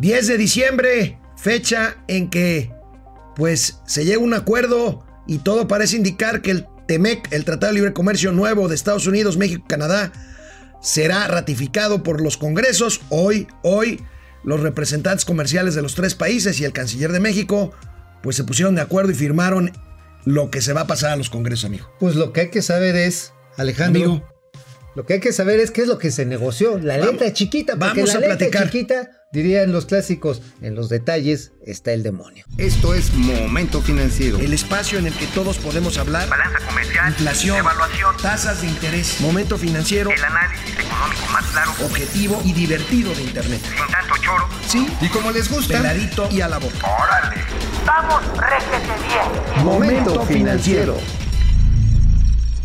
10 de diciembre, fecha en que pues se llega a un acuerdo y todo parece indicar que el TEMEC, el Tratado de Libre Comercio nuevo de Estados Unidos, México, Canadá, será ratificado por los congresos. Hoy, hoy, los representantes comerciales de los tres países y el canciller de México, pues se pusieron de acuerdo y firmaron lo que se va a pasar a los congresos, amigo. Pues lo que hay que saber es, Alejandro, Amigo. Lo que hay que saber es qué es lo que se negoció. La Vamos- letra chiquita, porque vamos la a letra platicar. chiquita, dirían los clásicos, en los detalles está el demonio. Esto es Momento Financiero. El espacio en el que todos podemos hablar. Balanza comercial, Inflación, evaluación, tasas de interés, momento financiero, el análisis económico más claro, objetivo y divertido de Internet. sin tanto choro. Sí, Y como les gusta, peladito y a la boca. ¡Órale! ¡Vamos, réjete bien! Momento financiero.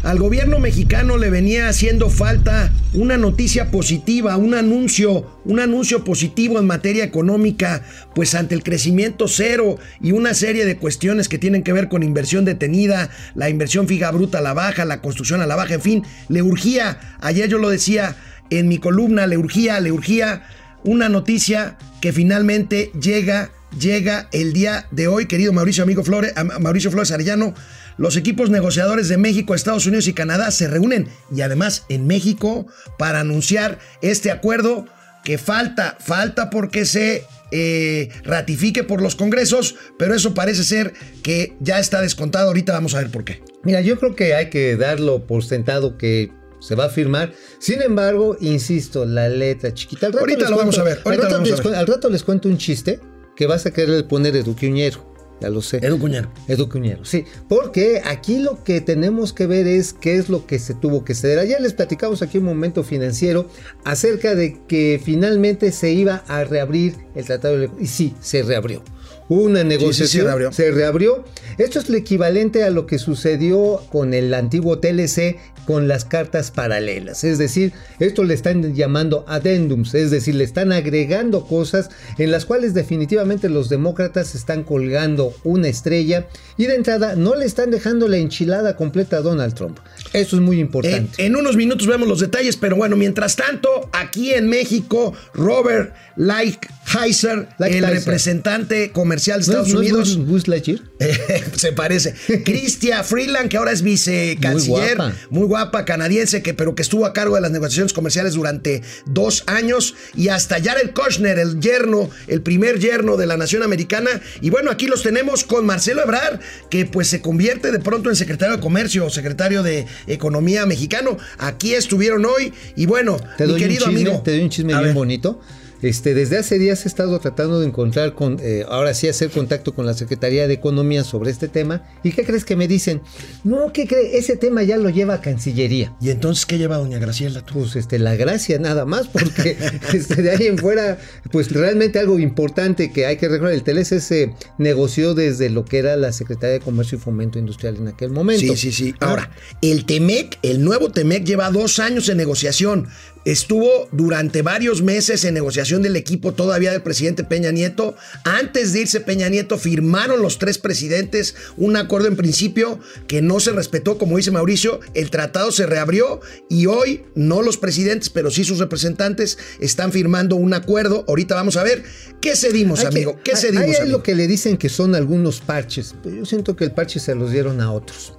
Al gobierno mexicano le venía haciendo falta una noticia positiva, un anuncio, un anuncio positivo en materia económica, pues ante el crecimiento cero y una serie de cuestiones que tienen que ver con inversión detenida, la inversión fija bruta a la baja, la construcción a la baja, en fin, le urgía, ayer yo lo decía en mi columna, le urgía, le urgía una noticia que finalmente llega, llega el día de hoy, querido Mauricio Amigo Flores, Mauricio Flores Arellano. Los equipos negociadores de México, Estados Unidos y Canadá se reúnen y además en México para anunciar este acuerdo que falta, falta porque se eh, ratifique por los congresos, pero eso parece ser que ya está descontado. Ahorita vamos a ver por qué. Mira, yo creo que hay que darlo por sentado que se va a firmar. Sin embargo, insisto, la letra chiquita. Al rato Ahorita lo vamos a ver, al rato a les ver. cu- Al rato les cuento un chiste que vas a querer poner eduquiñero. Ya lo sé. Edu Cuñero. Edu Cuñero, sí. Porque aquí lo que tenemos que ver es qué es lo que se tuvo que ceder. Ayer les platicamos aquí un momento financiero acerca de que finalmente se iba a reabrir el tratado de... Y sí, se reabrió. Una negociación. se reabrió. Se reabrió. Esto es lo equivalente a lo que sucedió con el antiguo TLC con las cartas paralelas. Es decir, esto le están llamando addendums, es decir, le están agregando cosas en las cuales definitivamente los demócratas están colgando una estrella y de entrada no le están dejando la enchilada completa a Donald Trump. Eso es muy importante. en unos minutos vemos los detalles, pero bueno, mientras tanto, aquí en México, Robert Lighthizer, el Lighthizer. representante comercial de ¿No Estados es- no es Unidos, Buzz Lightyear? se parece. Cristia Freeland, que ahora es vicecanciller, Muy muy guapa. canadiense, que, pero que estuvo a cargo de las negociaciones comerciales durante dos años. Y hasta Jared Kushner, el yerno, el primer yerno de la nación americana. Y bueno, aquí los tenemos con Marcelo Ebrard, que pues se convierte de pronto en secretario de Comercio o secretario de Economía mexicano. Aquí estuvieron hoy. Y bueno, Te mi doy, querido un chisme, amigo. te doy un chisme bien ver. bonito. Este, desde hace días he estado tratando de encontrar con, eh, ahora sí hacer contacto con la Secretaría de Economía sobre este tema. ¿Y qué crees que me dicen? No, ¿qué crees? Ese tema ya lo lleva a Cancillería. ¿Y entonces qué lleva doña Graciela? tú? Pues este, la gracia nada más, porque este, de ahí en fuera, pues realmente algo importante que hay que recordar, el TLC se negoció desde lo que era la Secretaría de Comercio y Fomento Industrial en aquel momento. Sí, sí, sí. Ah, Ahora, el TEMEC, el nuevo TEMEC, lleva dos años en negociación. Estuvo durante varios meses en negociación del equipo todavía del presidente Peña Nieto. Antes de irse Peña Nieto, firmaron los tres presidentes un acuerdo en principio que no se respetó, como dice Mauricio. El tratado se reabrió y hoy no los presidentes, pero sí sus representantes están firmando un acuerdo. Ahorita vamos a ver qué cedimos, Hay que- amigo. ¿Qué cedimos, amigo? lo que le dicen que son algunos parches, yo siento que el parche se los dieron a otros,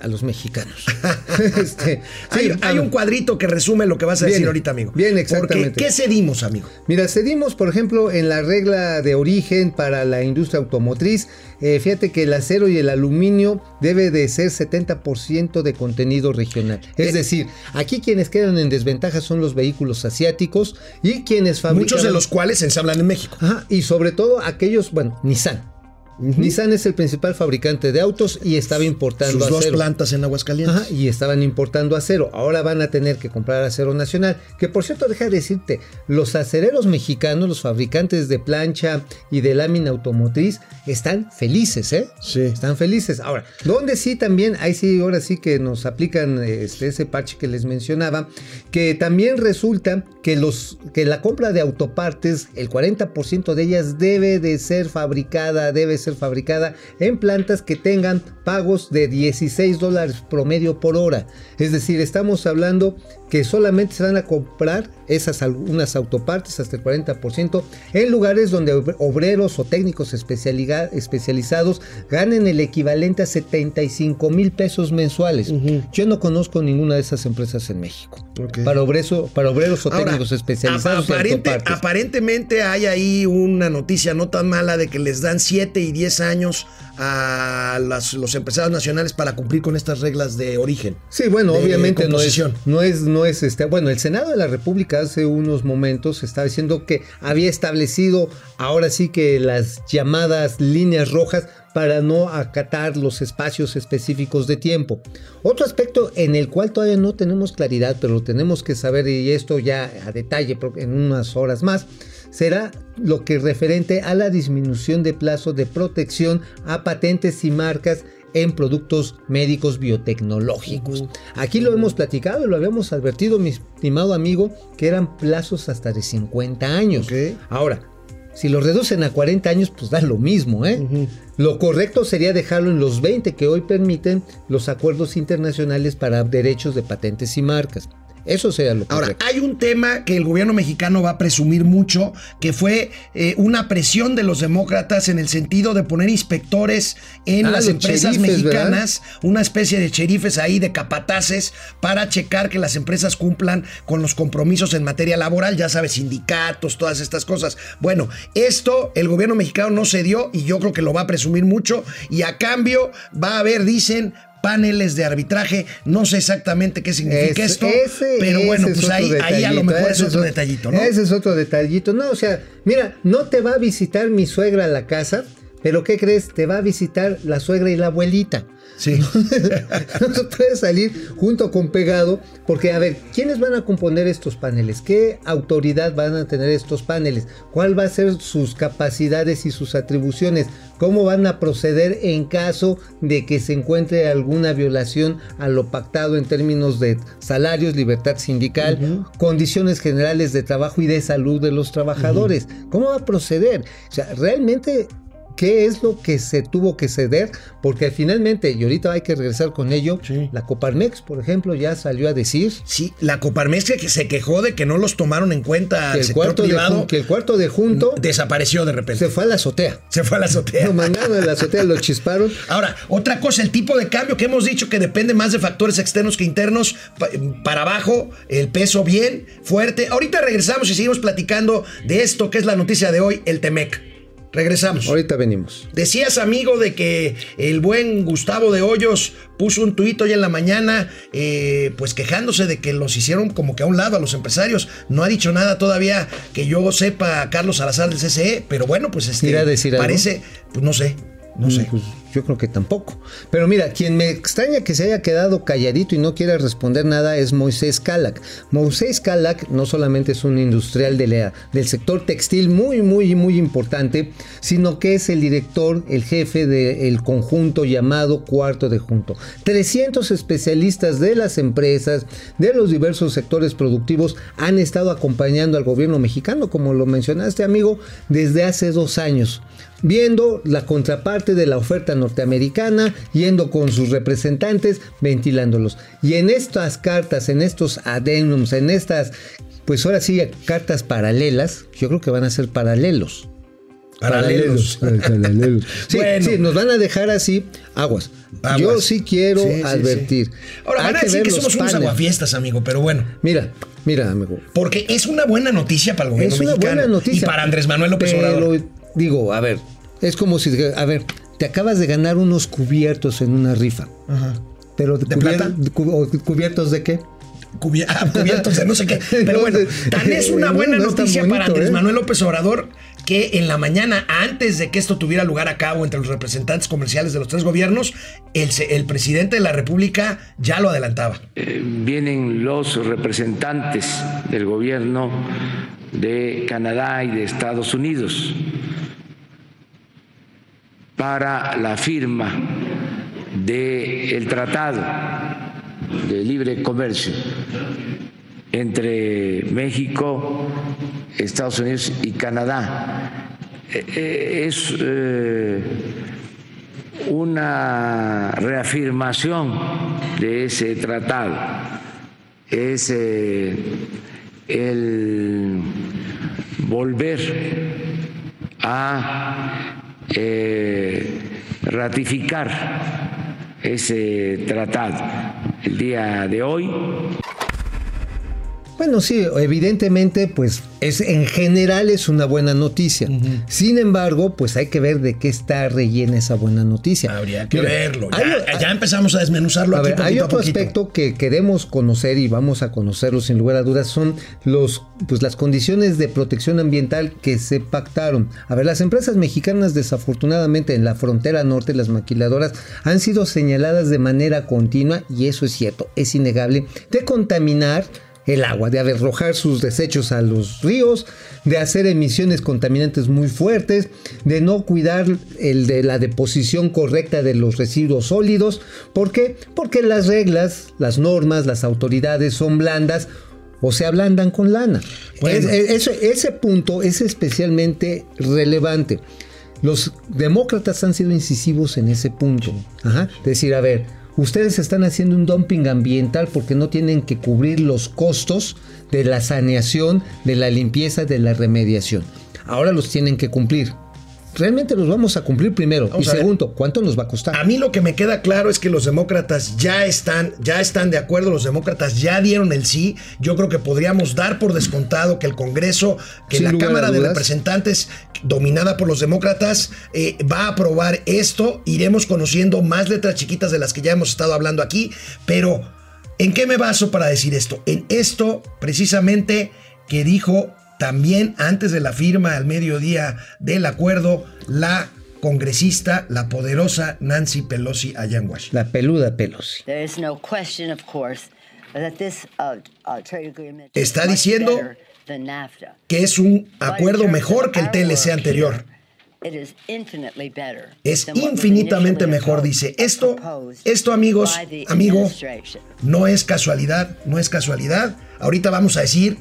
a los mexicanos. Este, hay, sí, un cuadrito que resume lo que vas a decir ahorita, amigo. bien, Porque, exactamente. ¿Qué cedimos, amigo? Mira, cedimos, por ejemplo, en la regla de origen para la industria automotriz. eh, fíjate que el acero y el aluminio debe de ser 70% de contenido regional. Es decir, aquí quienes quedan en desventaja son los vehículos asiáticos y quienes fabrican... Muchos de los cuales se ensamblan en México. Ajá, y sobre todo aquellos, bueno, Nissan. Nissan es el principal fabricante de autos y estaba importando Sus dos acero. plantas en Aguascalientes. Ajá, y estaban importando acero. Ahora van a tener que comprar acero nacional. Que por cierto, deja de decirte, los acereros mexicanos, los fabricantes de plancha y de lámina automotriz, están felices, ¿eh? Sí. Están felices. Ahora, donde sí también, ahí sí, ahora sí que nos aplican este, ese parche que les mencionaba, que también resulta que, los, que la compra de autopartes, el 40% de ellas debe de ser fabricada, debe ser fabricada en plantas que tengan pagos de 16 dólares promedio por hora. Es decir, estamos hablando que solamente se van a comprar esas algunas autopartes hasta el 40% en lugares donde obreros o técnicos especializados ganen el equivalente a 75 mil pesos mensuales. Yo no conozco ninguna de esas empresas en México. Para, obreros, para obreros o técnicos especializados. aparentemente hay ahí una noticia no tan mala de que les dan 7 y 10 años a los empresarios nacionales para cumplir con estas reglas de origen. Sí, bueno, obviamente no es, no es, no es este, bueno, el Senado de la República hace unos momentos estaba diciendo que había establecido ahora sí que las llamadas líneas rojas para no acatar los espacios específicos de tiempo. Otro aspecto en el cual todavía no tenemos claridad, pero lo tenemos que saber y esto ya a detalle en unas horas más, será lo que referente a la disminución de plazo de protección a patentes y marcas en productos médicos biotecnológicos. Aquí lo hemos platicado, lo habíamos advertido, mi estimado amigo, que eran plazos hasta de 50 años. Ahora, si lo reducen a 40 años, pues da lo mismo, ¿eh? Lo correcto sería dejarlo en los 20 que hoy permiten los acuerdos internacionales para derechos de patentes y marcas. Eso sea lo Ahora, hay un tema que el gobierno mexicano va a presumir mucho, que fue eh, una presión de los demócratas en el sentido de poner inspectores en ah, las empresas mexicanas, una especie de cherifes ahí, de capataces, para checar que las empresas cumplan con los compromisos en materia laboral, ya sabes, sindicatos, todas estas cosas. Bueno, esto el gobierno mexicano no se dio y yo creo que lo va a presumir mucho y a cambio va a haber, dicen, paneles de arbitraje. No sé exactamente qué significa esto, pero bueno, pues ahí, ahí, a lo mejor es otro detallito, ¿no? Ese es otro detallito. No, o sea, mira, no te va a visitar mi suegra a la casa, pero ¿qué crees? Te va a visitar la suegra y la abuelita. Sí. no se puede salir junto con pegado, porque a ver, ¿quiénes van a componer estos paneles? ¿Qué autoridad van a tener estos paneles? ¿Cuál va a ser sus capacidades y sus atribuciones? ¿Cómo van a proceder en caso de que se encuentre alguna violación a lo pactado en términos de salarios, libertad sindical, condiciones generales de trabajo y de salud de los trabajadores? ¿Cómo va a proceder? O sea, realmente qué es lo que se tuvo que ceder, porque finalmente, y ahorita hay que regresar con ello, la Coparmex, por ejemplo, ya salió a decir. Sí, la Coparmex que se quejó de que no los tomaron en cuenta que el cuarto privado, de, que el cuarto de junto desapareció de repente. Se fue a la azotea. Se fue a la azotea. Lo mandaron a la azotea, lo chisparon. Ahora, otra cosa, el tipo de cambio que hemos dicho que depende más de factores externos que internos, para abajo, el peso bien, fuerte. Ahorita regresamos y seguimos platicando de esto que es la noticia de hoy, el Temec. Regresamos. Ahorita venimos. Decías, amigo, de que el buen Gustavo de Hoyos puso un tuit hoy en la mañana, eh, pues quejándose de que los hicieron como que a un lado a los empresarios. No ha dicho nada todavía que yo sepa Carlos Salazar del CCE, pero bueno, pues este, decir parece, pues no sé, no sé. Pues, yo creo que tampoco. Pero mira, quien me extraña que se haya quedado calladito y no quiera responder nada es Moisés Calac. Moisés Calac no solamente es un industrial de del sector textil muy, muy, muy importante, sino que es el director, el jefe del conjunto llamado Cuarto de Junto. 300 especialistas de las empresas, de los diversos sectores productivos, han estado acompañando al gobierno mexicano, como lo mencionaste, amigo, desde hace dos años viendo la contraparte de la oferta norteamericana, yendo con sus representantes, ventilándolos. Y en estas cartas, en estos adenums, en estas, pues ahora sí, cartas paralelas, yo creo que van a ser paralelos. Paralelos. Sí, nos van a dejar así aguas. Yo sí quiero advertir. Ahora van a decir que, somos unos aguafiestas, amigo, pero bueno. Mira, mira, amigo. Porque es una buena noticia para el gobierno es una Buena noticia, y para Andrés Manuel López Obrador. Digo, a ver, es como si, a ver, te acabas de ganar unos cubiertos en una rifa. Ajá. Pero ¿De plata? ¿Cubiertos de qué? Ah, cubiertos de no sé qué. Pero bueno, tan es una buena noticia para Andrés ¿eh? Manuel López Obrador que en la mañana, antes de que esto tuviera lugar a cabo entre los representantes comerciales de los tres gobiernos, el, el presidente de la República ya lo adelantaba. Eh, vienen los representantes del gobierno de Canadá y de Estados Unidos para la firma del Tratado de Libre Comercio entre México, Estados Unidos y Canadá. eh, eh, es eh, una reafirmación de ese tratado, es el volver a eh, ratificar ese tratado el día de hoy. Bueno, sí, evidentemente, pues es en general es una buena noticia. Sin embargo, pues hay que ver de qué está rellena esa buena noticia. Habría que Mira, verlo. hay- Ya, empezamos a desmenuzarlo A aquí ver, hay otro aspecto que queremos conocer y vamos a conocerlo sin lugar a dudas son los pues las condiciones de protección ambiental que se pactaron. A ver, las empresas mexicanas desafortunadamente en la frontera norte las maquiladoras han sido señaladas de manera continua y eso es cierto, es innegable de contaminar el agua, de arrojar sus desechos a los ríos, de hacer emisiones contaminantes muy fuertes, de no cuidar el de la deposición correcta de los residuos sólidos. ¿Por qué? Porque las reglas, las normas, las autoridades son blandas o se ablandan con lana. Bueno. Es- es- ese, ese punto es especialmente relevante. Los demócratas han sido incisivos en ese punto. Ajá. Decir, a ver, ustedes están haciendo un dumping ambiental porque no tienen que cubrir los costos de la saneación, de la limpieza, de la remediación. Ahora los tienen que cumplir. Realmente los vamos a cumplir primero. Vamos y segundo, ¿cuánto nos va a costar? A mí lo que me queda claro es que los demócratas ya están, ya están de acuerdo, los demócratas ya dieron el sí. Yo creo que podríamos dar por descontado que el Congreso, que Sin la Cámara de. Representantes, dominada por los demócratas, eh, va a aprobar esto. Iremos conociendo más letras chiquitas de las que ya hemos estado hablando aquí, pero ¿en qué me baso para decir esto? En esto precisamente que dijo también antes de la firma al mediodía del acuerdo la congresista, la poderosa Nancy Pelosi allá en Washington. La peluda Pelosi. There is no question, of course, that this trade agreement Está diciendo better than NAFTA. Que es un acuerdo mejor que el TLC anterior. here, it is infinitely better Es infinitamente mejor, dice. Esto, esto amigos, amigo, no es casualidad, no es casualidad. Ahorita vamos a decir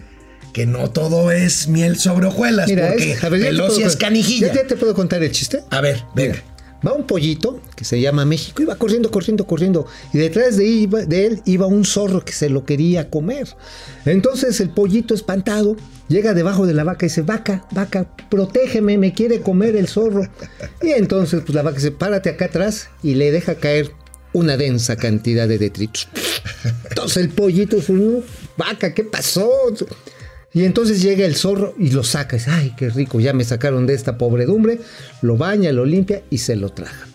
que no todo es miel sobre hojuelas, Mira, porque es- a ver, ya te Pelosi puedo es canijilla. ¿Ya, te puedo contar el chiste? A ver, venga. Mira, va un pollito que se llama México y va corriendo, corriendo, corriendo. Y detrás de, iba- de él iba un zorro que se lo quería comer. Entonces el pollito espantado llega debajo de la vaca y dice, vaca, vaca, protégeme, me quiere comer el zorro. Y entonces pues la vaca dice, párate acá atrás y le deja caer una densa cantidad de detritos. Entonces el pollito dice, "No, vaca, ¿qué pasó? Y entonces llega el zorro y lo saca. Y dice, ay, qué rico, ya me sacaron de esta pobredumbre. Lo baña, lo limpia y se lo traga.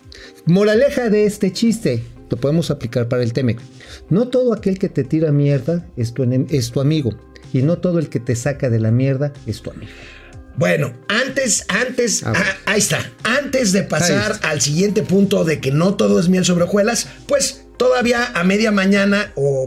Moraleja de este chiste, lo podemos aplicar para el Temec. No todo aquel que te tira mierda es tu, enem- es tu amigo. Y no todo el que te saca de la mierda es tu amigo. Bueno, antes, antes, ah, ahí está. Antes de pasar al siguiente punto de que no todo es miel sobre hojuelas, pues todavía a media mañana o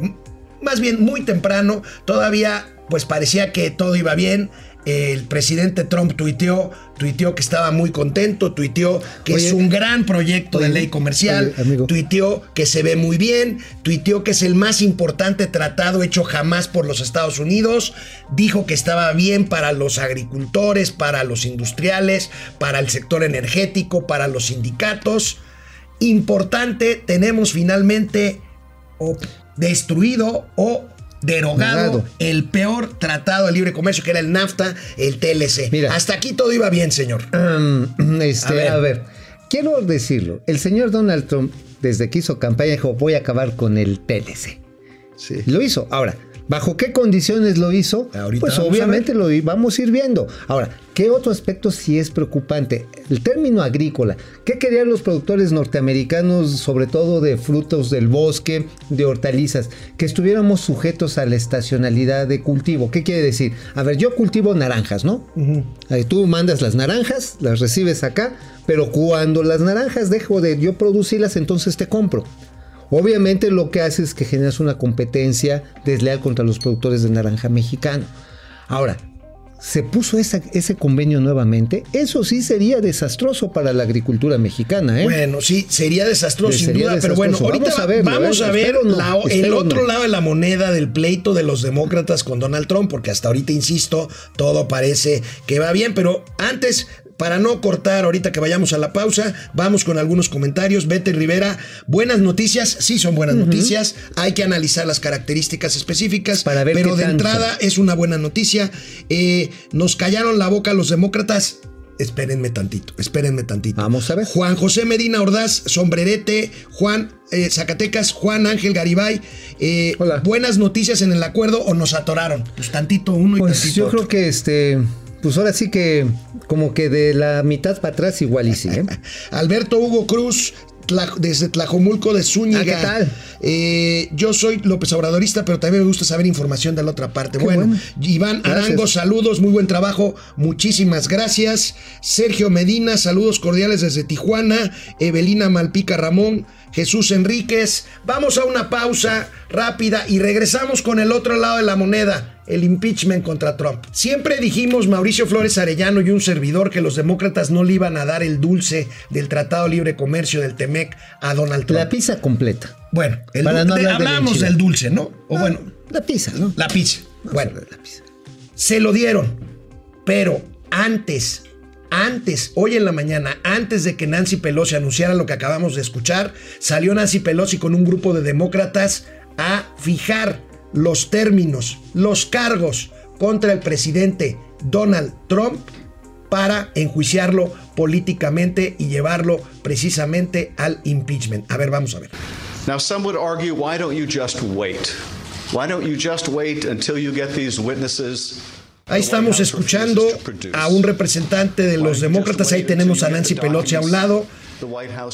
más bien muy temprano, todavía pues parecía que todo iba bien. El presidente Trump tuiteó, tuiteó que estaba muy contento, tuiteó que Oye. es un gran proyecto de ley comercial, oye, tuiteó que se ve muy bien, tuiteó que es el más importante tratado hecho jamás por los Estados Unidos, dijo que estaba bien para los agricultores, para los industriales, para el sector energético, para los sindicatos. Importante, tenemos finalmente destruido o derogado el peor tratado de libre comercio que era el NAFTA, el TLC. Mira. Hasta aquí todo iba bien, señor. Este, A ver. a, ver. quiero decirlo. El señor Donald Trump, desde que hizo campaña, dijo, voy a acabar con el TLC. Sí. Lo hizo. Ahora, ¿bajo qué condiciones lo hizo? Ahorita pues obviamente lo vamos a ir viendo. Ahora, ¿qué otro aspecto sí es preocupante? El término agrícola. ¿Qué querían los productores norteamericanos, sobre todo de frutos del bosque, de hortalizas? Que estuviéramos sujetos a la estacionalidad de cultivo. ¿Qué quiere decir? A ver, yo cultivo naranjas, ¿no? Ahí tú mandas las naranjas, las recibes acá, pero cuando las naranjas dejo de yo producirlas, entonces te compro. Obviamente lo que hace es que generas una competencia desleal contra los productores de naranja mexicano. Ahora, se puso esa- ese convenio nuevamente. Eso sí sería desastroso para la agricultura mexicana, ¿eh? Bueno, sí, sería desastroso sin duda, pero bueno, ahorita Vamos a verlo, vamos ¿eh? a ver Espero no, la- el otro no. lado de la moneda del pleito de los demócratas con Donald Trump, porque hasta ahorita, insisto, todo parece que va bien, pero antes para no cortar ahorita que vayamos a la pausa, vamos con algunos comentarios. Vete Rivera, buenas noticias, sí son buenas noticias, hay que analizar las características específicas, Para ver pero de tanto. entrada es una buena noticia. Eh, nos callaron la boca los demócratas. Espérenme tantito, espérenme tantito. Vamos a ver. Juan José Medina Ordaz, Sombrerete, Juan eh, Zacatecas, Juan Ángel Garibay. eh, Hola. Buenas noticias en el acuerdo o nos atoraron. Pues tantito uno y Pues tantito yo otro. creo que este, pues ahora sí que como que de la mitad para atrás igual y sí, ¿eh? Alberto Hugo Cruz, Tla- desde Tlajomulco de Zúñiga. Ah, ¿qué tal? Eh, yo soy López Obradorista, pero también me gusta saber información de la otra parte. Bueno, bueno. Iván Gracias. Arango, saludos, muy buen trabajo, muchísimas gracias. Sergio Medina, saludos cordiales desde Tijuana. Evelina Malpica Ramón. Jesús Enríquez, vamos a una pausa rápida y regresamos con el otro lado de la moneda, el impeachment contra Trump. Siempre dijimos Mauricio Flores Arellano y un servidor que los demócratas no le iban a dar el dulce del Tratado Libre Comercio del TEMEC a Donald Trump. La pizza completa. bueno, el Para no de- hablamos del dulce, ¿no? O Ah, bueno, la pizza, ¿no? la pizza. Bueno, la pizza. se lo dieron, pero antes, antes, hoy en la mañana, antes de que Nancy Pelosi anunciara lo que acabamos de escuchar, salió Nancy Pelosi con un grupo de demócratas a fijar los términos, los cargos contra el presidente Donald Trump para enjuiciarlo políticamente y llevarlo precisamente al impeachment. A ver, vamos a ver. Now, some would argue, why don't you just wait? Why don't you just wait until you get these witnesses? Ahí estamos escuchando a un representante de los demócratas, ahí tenemos a Nancy Pelosi a un lado,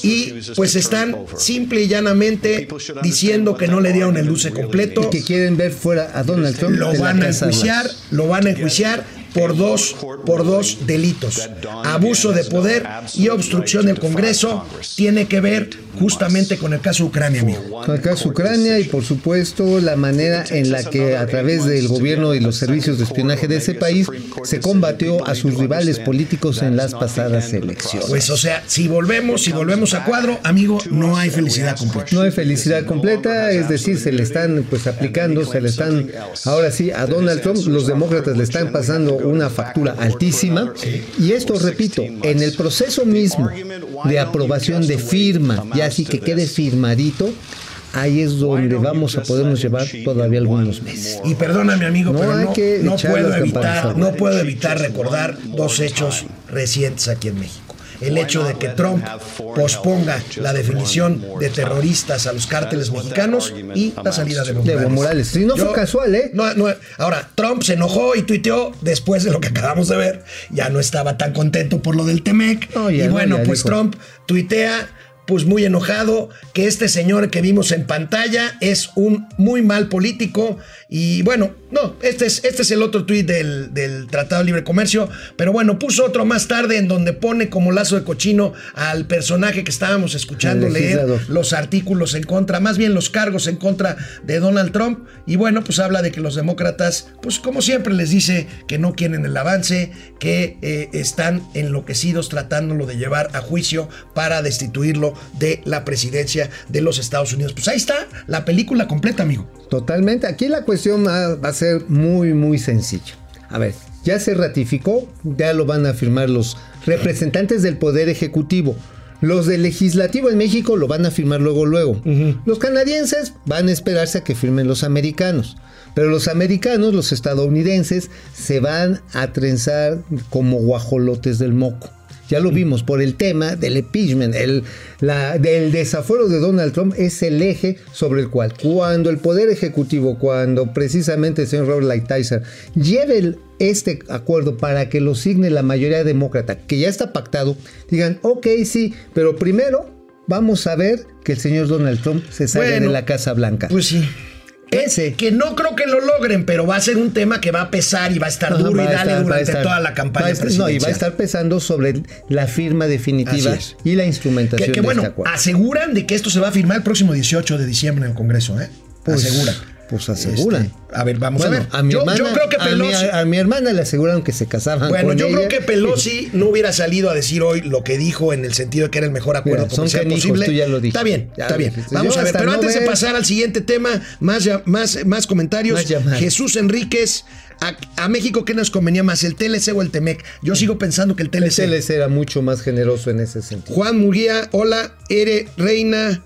y pues están simple y llanamente diciendo que no le dieron el dulce completo, Que quieren ver fuera a Donald Trump. lo van a enjuiciar, lo van a enjuiciar por dos, por dos delitos. Abuso de poder y obstrucción del Congreso tiene que ver justamente con el caso Ucrania, amigo. Con el caso Ucrania y por supuesto la manera en la que a través del gobierno y los servicios de espionaje de ese país se combatió a sus rivales políticos en las pasadas elecciones. Pues o sea, si volvemos, si volvemos a cuadro, amigo, no hay felicidad completa. No hay felicidad completa, es decir, se le están pues aplicando, se le están, ahora sí, a Donald Trump, los demócratas le están pasando una factura altísima. Y esto, repito, en el proceso mismo de aprobación de firma, ya así que quede firmadito, ahí es donde vamos a podernos llevar todavía algunos meses. Y perdóname, amigo, No pero hay no, que no puedo evitar, no puedo evitar recordar dos hechos recientes aquí en México. El hecho de que Trump posponga la definición de terroristas a los cárteles mexicanos y la salida de Evo Morales. Morales. Sí, no fue casual, ¿eh? no- no- ahora, Trump se enojó y tuiteó después de lo que acabamos de ver. Ya no estaba tan contento por lo del Temec. Y no, bueno, pues dijo. Trump tuitea pues muy enojado que este señor que vimos en pantalla es un muy mal político y bueno, no, este es, este es el otro tuit del, del Tratado de Libre Comercio, pero bueno, puso otro más tarde en donde pone como lazo de cochino al personaje que estábamos escuchando leer los artículos en contra, más bien los cargos en contra de Donald Trump. Y bueno, pues habla de que los demócratas, pues como siempre les dice que no quieren el avance, que eh, están enloquecidos tratándolo de llevar a juicio para destituirlo de la presidencia de los Estados Unidos. Pues ahí está la película completa, amigo. Totalmente. Aquí la cuestión va, va a ser muy, muy sencilla. A ver, ya se ratificó, ya lo van a firmar los representantes del Poder Ejecutivo. Los del Legislativo en México lo van a firmar luego, luego. Los canadienses van a esperarse a que firmen los americanos. Pero los americanos, los estadounidenses, se van a trenzar como guajolotes del moco. Ya lo vimos por el tema del impeachment, el la, del desafuero de Donald Trump es el eje sobre el cual cuando el Poder Ejecutivo, cuando precisamente el señor Robert Lighthizer lleve el- este acuerdo para que lo signe la mayoría demócrata, que ya está pactado, digan, ok, sí, pero primero vamos a ver que el señor Donald Trump se salga Bueno, de la Casa Blanca. Pues sí. Ese. Que no creo que lo logren, pero va a ser un tema que va a pesar y va a estar Ajá, duro y dale estar- durante estar- toda la campaña No, y va a estar pesando sobre la firma definitiva y la instrumentación Que, que de bueno, este acuerdo. aseguran de que esto se va a firmar el próximo 18 de diciembre en el Congreso, ¿eh? Pues, aseguran. Pues aseguran. Este, a ver, vamos Bueno, a ver. A mi yo, hermana, yo creo que a mi- Pelosi. a, mi hermana le aseguraron que se casaban Bueno, con yo ella. creo que Pelosi no hubiera salido a decir hoy lo que dijo en el sentido de que era el mejor acuerdo Mira, son comercial posible. tú ya lo. Está bien, Ya está bien. Vamos a ver, pero no antes de pasar al siguiente tema, más, más, más comentarios. Más. Jesús Enríquez, a, a México, ¿qué nos convenía más, el TLC o el TEMEC? Yo sigo pensando que el El TLC. TLC era mucho más generoso en ese sentido. Juan Murguía, hola, Ere Reina.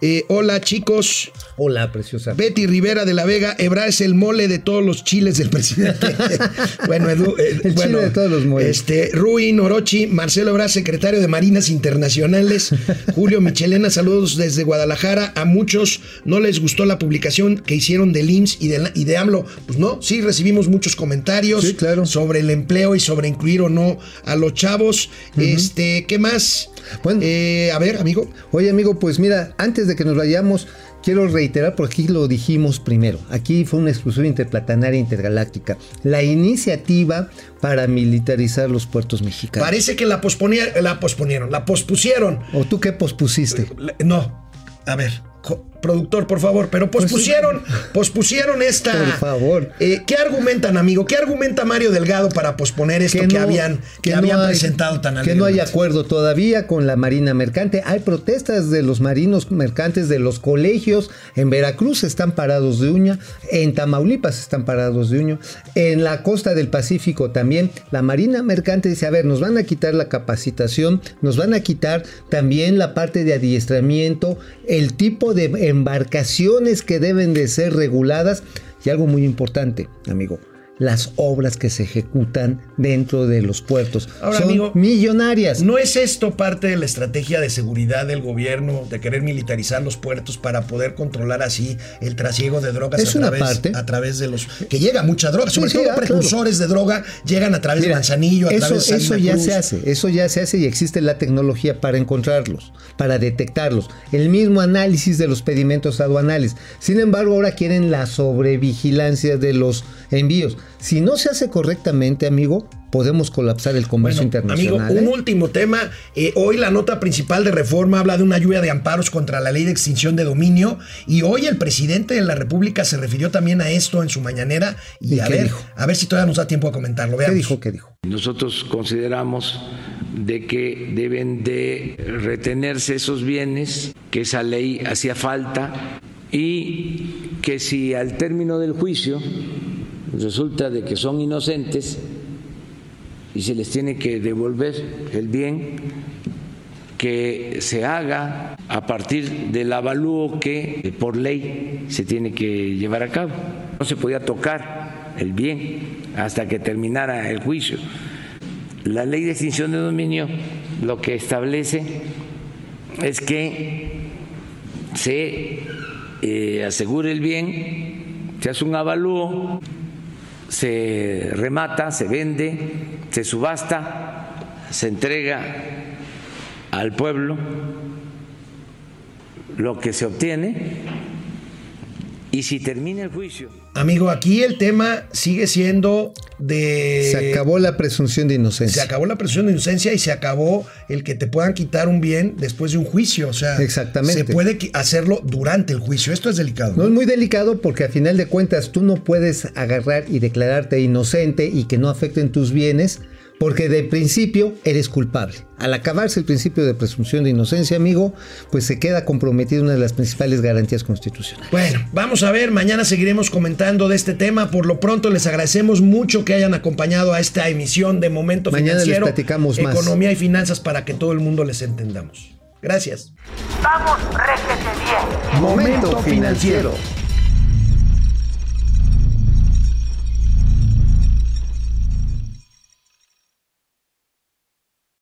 Eh, hola chicos, Hola, preciosa. Betty Rivera de la Vega, Ebra es el mole de todos los chiles del presidente. bueno, Edu, eh, El bueno, chile de todos los moles. Este, Rui Norochi, Marcelo Ebra, secretario de Marinas Internacionales, Julio Michelena, saludos desde Guadalajara. A muchos no les gustó la publicación que hicieron del IMSS y de, y de AMLO. Pues no, sí recibimos muchos comentarios Sí, claro. sobre el empleo y sobre incluir o no a los chavos. Este, ¿qué más? Bueno. Eh, a ver, amigo. Oye, amigo, pues mira, antes de que nos vayamos, quiero reiterar, porque aquí lo dijimos primero. Aquí fue una exclusión interplatanaria intergaláctica. La iniciativa para militarizar los puertos mexicanos. Parece que la, posponia- la posponieron, la pospusieron. ¿O tú qué pospusiste? No, a ver, productor, por favor, pero pospusieron, pospusieron esta. Por favor. Eh, ¿Qué argumentan, amigo? ¿Qué argumenta Mario Delgado para posponer esto que, no- habían, que habían hay- presentado tan Que no hay acuerdo todavía con la Marina Mercante. Hay protestas de los marinos mercantes de los colegios. En Veracruz están parados de uña. En Tamaulipas están parados de uña. En la costa del Pacífico también. La Marina Mercante dice, a ver, nos van a quitar la capacitación, nos van a quitar también la parte de adiestramiento, el tipo de embarcaciones que deben de ser reguladas. Y algo muy importante, amigo. Las obras que se ejecutan dentro de los puertos Ahora, son amigo, millonarias. ¿No es esto parte de la estrategia de seguridad del gobierno de querer militarizar los puertos para poder controlar así el trasiego de drogas Es a, una través, parte. a través de los que llega mucha droga, sobre Sí, todo sí, ah, precursores de droga llegan a través Mira, de Manzanillo, a eso, través de eso ya Cruz. se hace, eso ya se hace y existe la tecnología para encontrarlos, para detectarlos. El mismo análisis de los pedimentos aduanales. Sin embargo, ahora quieren la sobrevigilancia de los envíos. Si no se hace correctamente, amigo, podemos colapsar el comercio Bueno, internacional. Amigo, un ¿eh? último tema. Eh, hoy la nota principal de reforma habla de una lluvia de amparos contra la ley de extinción de dominio. Y hoy el presidente de la República se refirió también a esto en su mañanera. Y, ¿Y a qué ver, dijo? a ver si todavía nos da tiempo a comentarlo. ¿Qué Veamos. dijo? ¿Qué dijo? Nosotros consideramos de que deben de retenerse esos bienes, que esa ley hacía falta y que si al término del juicio resulta de que son inocentes y se les tiene que devolver el bien, que se haga a partir del avalúo que por ley se tiene que llevar a cabo. No se podía tocar el bien hasta que terminara el juicio. La ley de extinción de dominio lo que establece es que se eh, asegure el bien, se hace un avalúo, se remata, se vende, se subasta, se entrega al pueblo lo que se obtiene y si termina el juicio Amigo, aquí el tema sigue siendo de. Se acabó la presunción de Se inocencia. acabó la presunción de inocencia y se acabó el que te puedan quitar un bien después de un juicio. O sea, Exactamente. se puede hacerlo durante el juicio. Esto es delicado. No es muy delicado porque a final de cuentas tú no puedes agarrar y declararte inocente y que no afecten tus bienes porque de principio eres culpable. Al acabarse el principio de presunción de inocencia, amigo, pues se queda comprometida una de las principales garantías constitucionales. Bueno, vamos a ver, mañana seguiremos comentando de este tema. Por lo pronto les agradecemos mucho que hayan acompañado a esta emisión de Momento Mañana les Financiero, platicamos más. Economía y Finanzas para que todo el mundo les entendamos. Gracias. Vamos, réjete bien. Momento financiero.